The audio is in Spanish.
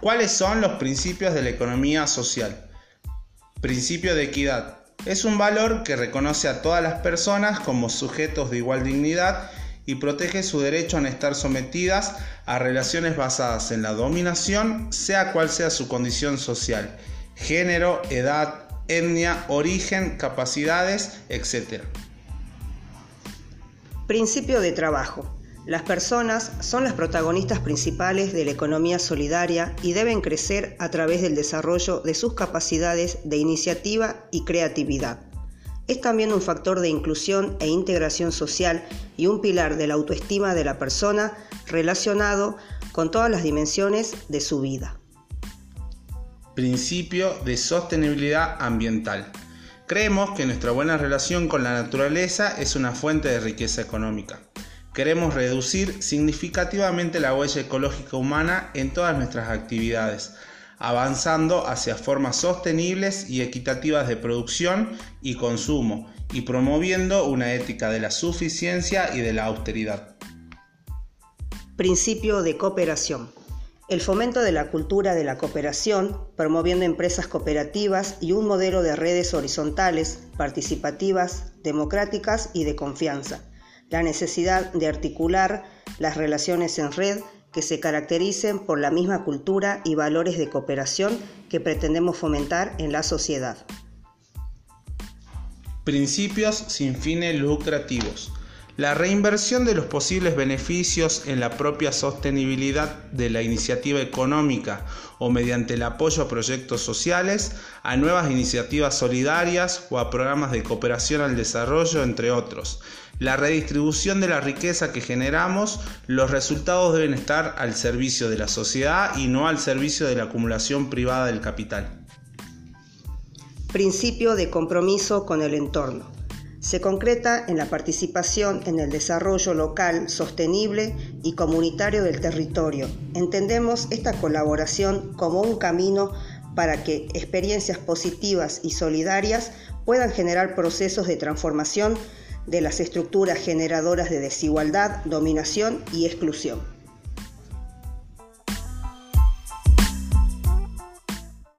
¿Cuáles son los principios de la economía social? Principio de equidad. Es un valor que reconoce a todas las personas como sujetos de igual dignidad y protege su derecho a no estar sometidas a relaciones basadas en la dominación, sea cual sea su condición social, género, edad, etnia, origen, capacidades, etc. Principio de trabajo. Las personas son las protagonistas principales de la economía solidaria y deben crecer a través del desarrollo de sus capacidades de iniciativa y creatividad. Es también un factor de inclusión e integración social y un pilar de la autoestima de la persona relacionado con todas las dimensiones de su vida. Principio de sostenibilidad ambiental. Creemos que nuestra buena relación con la naturaleza es una fuente de riqueza económica. Queremos reducir significativamente la huella ecológica humana en todas nuestras actividades, avanzando hacia formas sostenibles y equitativas de producción y consumo y promoviendo una ética de la suficiencia y de la austeridad. Principio de cooperación. El fomento de la cultura de la cooperación, promoviendo empresas cooperativas y un modelo de redes horizontales, participativas, democráticas y de confianza la necesidad de articular las relaciones en red que se caractericen por la misma cultura y valores de cooperación que pretendemos fomentar en la sociedad. Principios sin fines lucrativos. La reinversión de los posibles beneficios en la propia sostenibilidad de la iniciativa económica o mediante el apoyo a proyectos sociales, a nuevas iniciativas solidarias o a programas de cooperación al desarrollo, entre otros. La redistribución de la riqueza que generamos, los resultados deben estar al servicio de la sociedad y no al servicio de la acumulación privada del capital. Principio de compromiso con el entorno se concreta en la participación en el desarrollo local, sostenible y comunitario del territorio. Entendemos esta colaboración como un camino para que experiencias positivas y solidarias puedan generar procesos de transformación de las estructuras generadoras de desigualdad, dominación y exclusión.